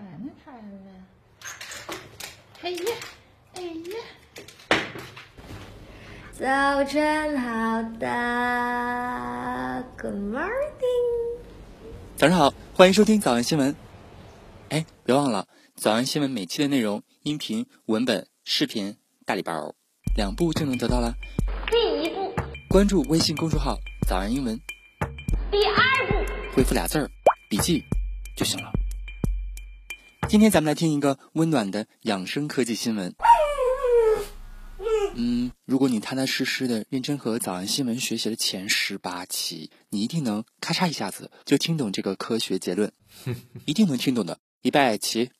呢，孩儿啊？哎呀，哎呀！早晨好的，Good morning。早上好，欢迎收听早安新闻。哎，别忘了，早安新闻每期的内容，音频、文本、视频，大礼包两步就能得到了。第一步，关注微信公众号“早安英文第二步，”，回复俩字儿“笔记”就行了。今天咱们来听一个温暖的养生科技新闻。嗯，如果你踏踏实实的认真和早安新闻学习了前十八期，你一定能咔嚓一下子就听懂这个科学结论，一定能听懂的。预备起。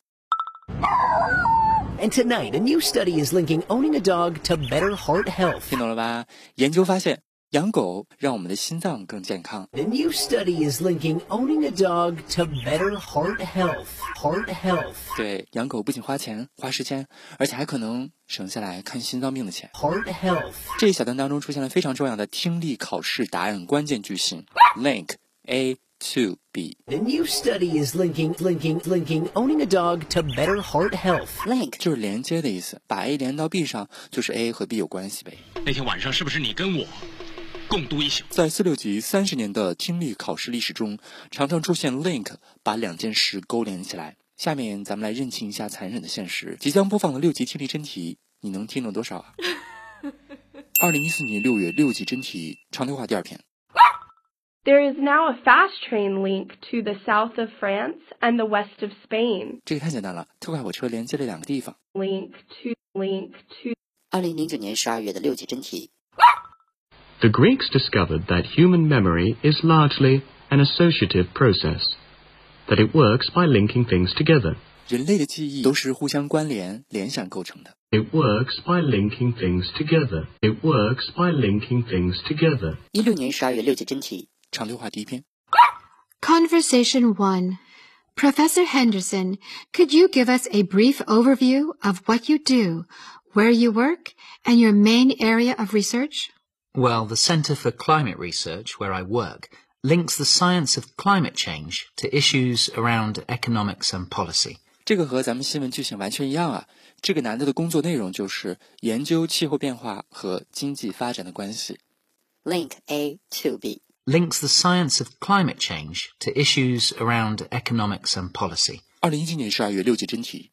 And tonight, a new study is linking owning a dog to better heart health. 听懂了吧？研究发现，养狗让我们的心脏更健康。The new study is linking owning a dog to better heart health. Heart health. 对，养狗不仅花钱花时间，而且还可能省下来看心脏病的钱。Heart health. 这一小段当中出现了非常重要的听力考试答案关键句型：link A to B。The new study is linking, linking, linking owning a dog to better heart health. link 就是连接的意思，把 A 连到 B 上，就是 A 和 B 有关系呗。那天晚上是不是你跟我共度一宿？在四六级三十年的听力考试历史中，常常出现 link 把两件事勾连起来。下面咱们来认清一下残忍的现实。即将播放的六级听力真题，你能听懂多少啊？二零一四年六月六级真题常规化第二篇。There is now a fast train link to the south of France and the west of Spain. 这个太简单了，特快火车连接了两个地方。Link to link to 二零零九年十二月的六级真题，The Greeks discovered that human memory is largely an associative process, that it works by linking things together. 人类的记忆都是互相关联、联想构成的。 It works by linking things together. It works by linking things together. 一六年十二月六级真题，常规化第一篇。 Conversation 1. Professor Henderson, could you give us a brief overview of what you do, where you work, and your main area of research? Well, the Centre for Climate Research, where I work, links the science of climate change to issues around economics and policy. 这个和咱们新闻剧情完全一样啊！这个男的的工作内容就是研究气候变化和经济发展的关系。Link A to B links the science of climate change to issues around economics and policy. 二零一七年十二月六级真题。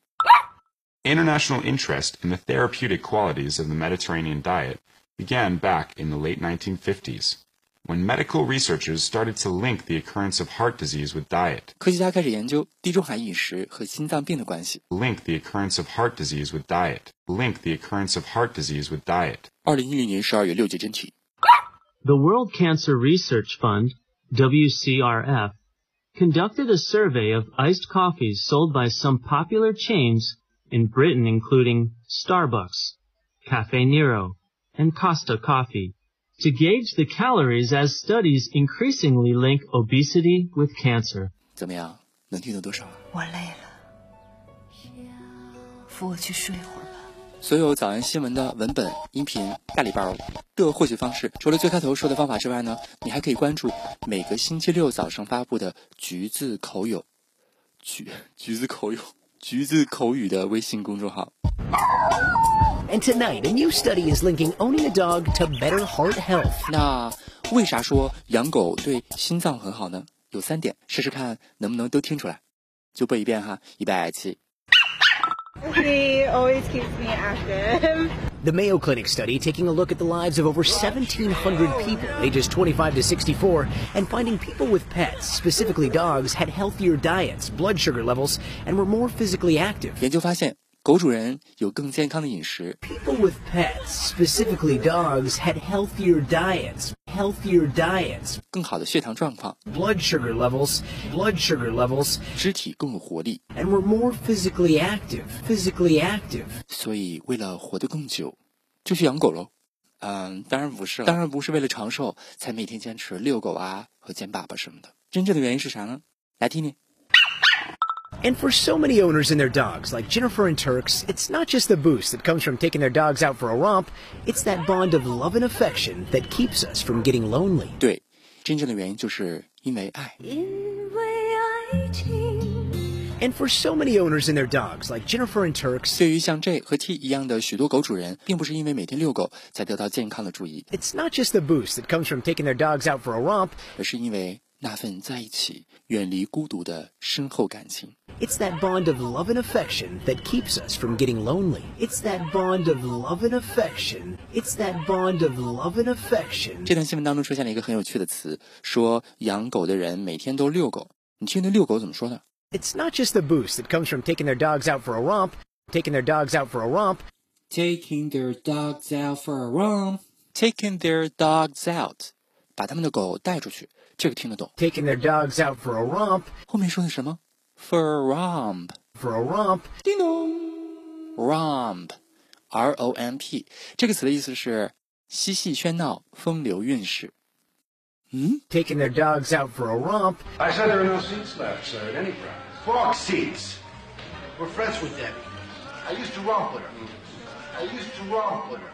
International interest in the therapeutic qualities of the Mediterranean diet began back in the late 1950s when medical researchers started to link the occurrence of heart disease with diet. 科学家开始研究地中海饮食和心脏病的关系。Link the occurrence of heart disease with diet. Link the occurrence of heart disease with diet. 二零一零年十二月六级真题。The World Cancer Research Fund (WCRF) conducted a survey of iced coffees sold by some popular chains in Britain, including Starbucks, Cafe Nero. And Costa Coffee to gauge the calories as studies increasingly link obesity with cancer. 怎么样？能听懂多少啊？我累了，扶我去睡会儿吧。所有早安新闻的文本、音频大礼包的获取方式，除了最开头说的方法之外呢，你还可以关注每个星期六早上发布的“橘子口友”橘橘子口友橘子口语的微信公众号。And tonight, a new study is linking owning a dog to better heart health. 那为啥说养狗对心脏很好呢？有三点，试试看能不能都听出来。就背一遍哈，预备起。He always keeps me active. The Mayo Clinic study taking a look at the lives of over 1,700 people ages 25 to 64 and finding people with pets, specifically dogs, had healthier diets, blood sugar levels, and were more physically active. 研究发现，狗主人有更健康的饮食， People with pets, specifically dogs, had healthier diets, healthier diets, 更好的血糖状况， blood sugar levels, blood sugar levels, 肢体更有活力。 and were more physically active, physically active. 所以为了活得更久， 就去养狗喽。嗯，当然不是了，当然不是为了长寿才每天坚持遛狗啊和捡粑粑什么的。真正的原因是啥呢？来听听。 And for so many owners and their dogs, like Jennifer and Turks, it's not just the boost that comes from taking their dogs out for a romp, it's that bond of love and affection that keeps us from getting lonely. 对，真正的原因就是因为爱。 因为爱情 And for so many owners and their dogs, like Jennifer and Turks, 对于像 J 和 T 一样的许多狗主人，并不是因为每天遛狗才得到健康的注意， it's not just the boost that comes from taking their dogs out for a romp. 而是因为那份在一起、远离孤独的深厚感情。 It's that bond of love and affection that keeps us from getting lonely. It's that bond of love and affection. It's that bond of love and affection. 这段新闻当中出现了一个很有趣的词，说养狗的人每天都遛狗。你听那遛狗怎么说的？ It's not just the boost that comes from taking their dogs out for a romp. Taking their dogs out for a romp. Taking their dogs out for a romp. Taking their dogs out，把他们的狗带出去，这个听得懂。 Taking their dogs out for a romp. 后面说的什么？For a romp。 For a romp. 叮咚。Romp，R O M P，这个词的意思是嬉戏喧闹、风流韵事。嗯 Taking their dogs out for a romp. I said there are no seats left, sir, at any price. Fuck seats. We're friends with them. I used to romp with her. I used to romp with her.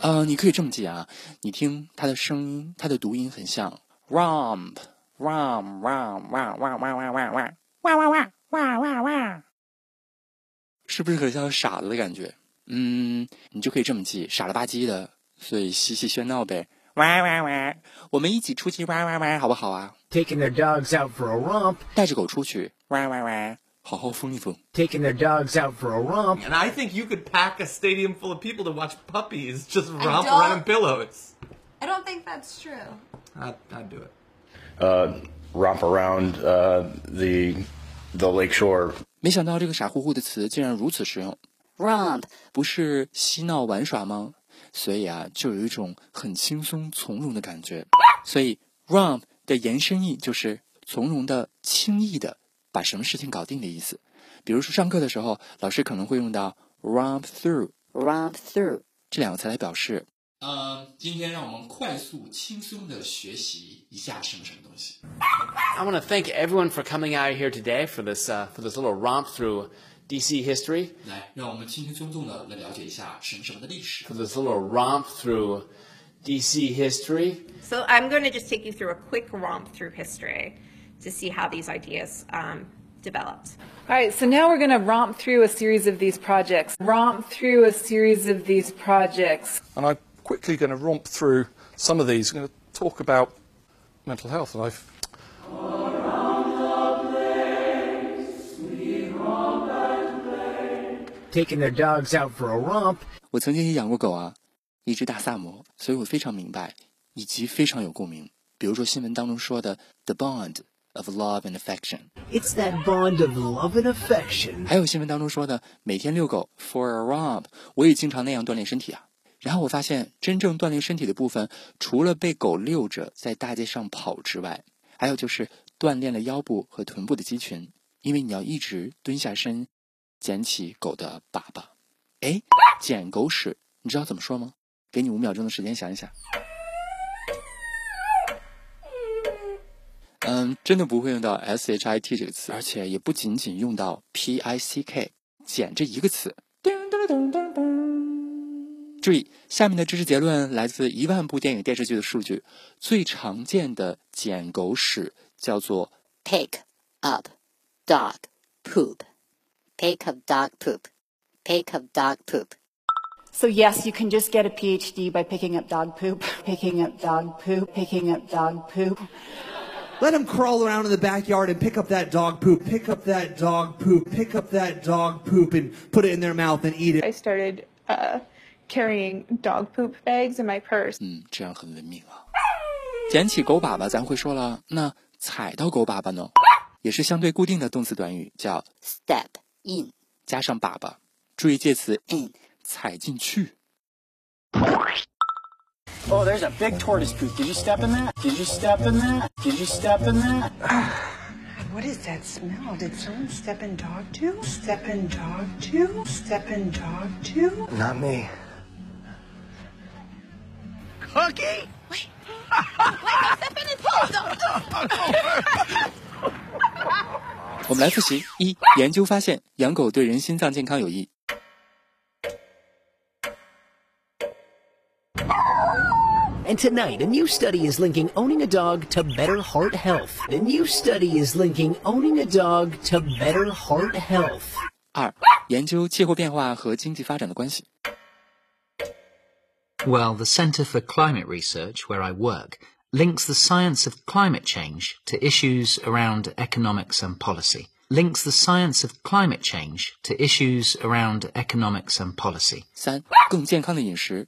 呃，你可以这么记啊，你听它的声音，它的读音很像 romp，romp，romp，哇哇哇哇哇哇哇哇哇哇哇哇哇，是不是很像傻子的感觉？嗯，你就可以这么记，傻了吧唧的，所以嬉戏喧闹呗，哇哇哇，我们一起出去哇哇哇，好不好啊？ Taking their dogs out for a romp. 带着狗出去，哇哇哇，好好疯一疯。 Taking their dogs out for a romp. And I think you could pack a stadium full of people to watch puppies just I romp don't- around in pillows. I don't think that's true. I'd, I'd do it. uh, romp around uh, the the lakeshore. 没想到这个傻乎乎的词竟然如此实用。 Romp 不是嬉闹玩耍吗？ 所以啊，就有一种很轻松从容的感觉。所以 romp 的延伸义就是从容的、轻易的把什么事情搞定的意思。比如说上课的时候，老师可能会用到 romp through、romp through 这两个词来表示。呃，今天让我们快速、轻松的学习一下什么什么东西。I want to thank everyone for coming out here today for this uh, for this little romp through DC history. 来，让我们轻轻松松的来了解一下什么什么的历史。 For this little romp through DC history. So I'm going to just take you through a quick romp through history to see how these ideas um, developed. All right, so now we're going to romp through a series of these projects. Romp through a series of these projects. And I'm quickly going to romp through some of these. I'm going to talk about mental health. And I've Taking their dogs out for a romp. 我曾经也养过狗啊，一只大萨摩，所以我非常明白，以及非常有共鸣。比如说新闻当中说的 “the bond of love and affection”，It's that bond of love and affection. 还有新闻当中说的每天遛狗 “for a romp”，我也经常那样锻炼身体啊。然后我发现，真正锻炼身体的部分，除了被狗遛着在大街上跑之外，还有就是锻炼了腰部和臀部的肌群，因为你要一直蹲下身，捡起狗的粑粑。哎，捡狗屎，你知道怎么说吗？给你五秒钟的时间想一想。嗯，真的不会用到 s h i t 这个词，而且也不仅仅用到 p i c k，捡这一个词。注意，下面的知识结论来自一万部电影电视剧的数据。最常见的捡狗屎叫做 pick up dog poop. Pick up dog poop. Pick up dog poop. So yes, you can just get a PhD by picking up dog poop, picking up dog poop, picking up dog poop. Let him crawl around in the backyard and pick up that dog poop, pick up that dog poop, pick up that dog poop and put it in their mouth and eat it. I started uh, carrying dog poop bags in my purse. 嗯，这样很文明啊。捡起狗粑粑，咱会说了，那踩到狗粑粑呢，也是相对固定的动词短语，叫 step in 加上粑粑，注意介词 there's a big tortoise poop. Did you step in that? Did you step in that? Did you step in that? What is that smell? Did someone step in dog doo? Step in dog doo? Step in dog doo? Not me. Cookie? Wait. Wait, step in his poop. 我们来复习：一、研究发现养狗对人心脏健康有益； And tonight, a new study is linking owning a dog to better heart health. The new study is linking owning a dog to better heart health. 二、研究气候变化和经济发展的关系。 Well, the Centre for Climate Research, where I work, links the science of climate change to issues around economics and policy. Links the science of climate change to issues around economics and policy. 三、更健康的饮食。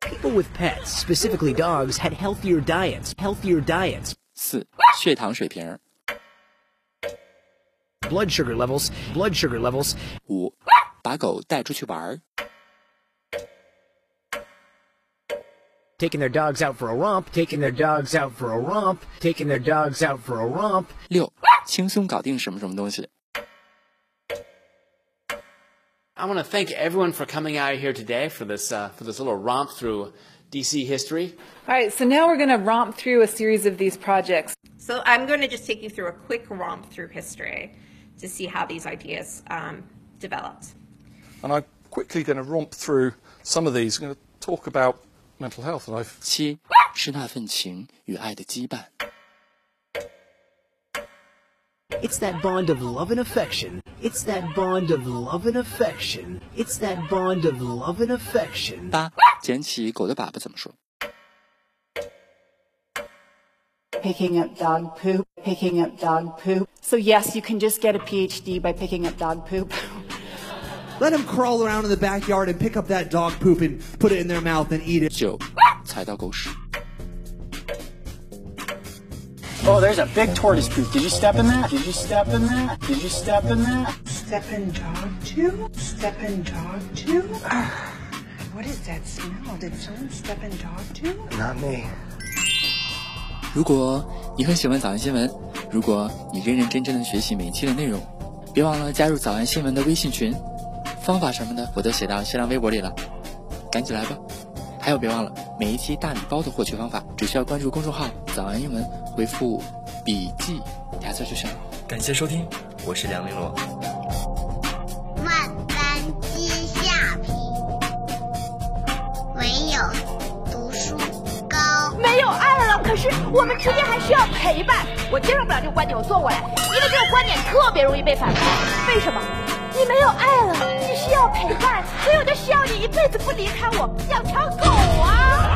People with pets, specifically dogs, had healthier diets. Healthier diets. 四、血糖水平。 Blood sugar levels. Blood sugar levels. 五、把狗带出去玩 Taking their dogs out for a romp. Taking their dogs out for a romp. Taking their dogs out for a romp. 六、轻松搞定什么什么东西。 I want to thank everyone for coming out here today for this uh, for this little romp through DC history. All right, so now we're going to romp through a series of these projects. So I'm going to just take you through a quick romp through history to see how these ideas um, developed. And I'm quickly going to romp through some of these. I'm going to talk about mental health. And I've 七是那份情与爱的羁绊。 It's that bond of love and affection. It's that bond of love and affection. It's that bond of love and affection. 八捡起狗的粑粑怎么说？ Picking up dog poop, picking up dog poop. So yes, you can just get a PhD by picking up dog poop. Let them crawl around in the backyard and pick up that dog poop and put it in their mouth and eat it. Oh, there's a big tortoise poop. Did you step in that? Did you step in that? Did you step in that? Step in dog doo? Step in dog doo? what is that smell? Did someone step in dog doo? Not me. 如果你很喜欢早安新闻，如果你认认真真的学习每一期的内容，别忘了加入早安新闻的微信群。方法什么的我都写到新浪微博里了，赶紧来吧！还有别忘了每一期大礼包的获取方法，只需要关注公众号“早安英文”，回复“笔记”俩字就行了。感谢收听，我是梁玲珑。万般皆下品，唯有读书高。没有爱了，可是我们之间还需要陪伴。我接受不了这个观点，我坐过来，因为这个观点特别容易被反驳。为什么？你没有爱了，你需要陪伴，所以我就需要你一辈子不离开我，养条狗啊！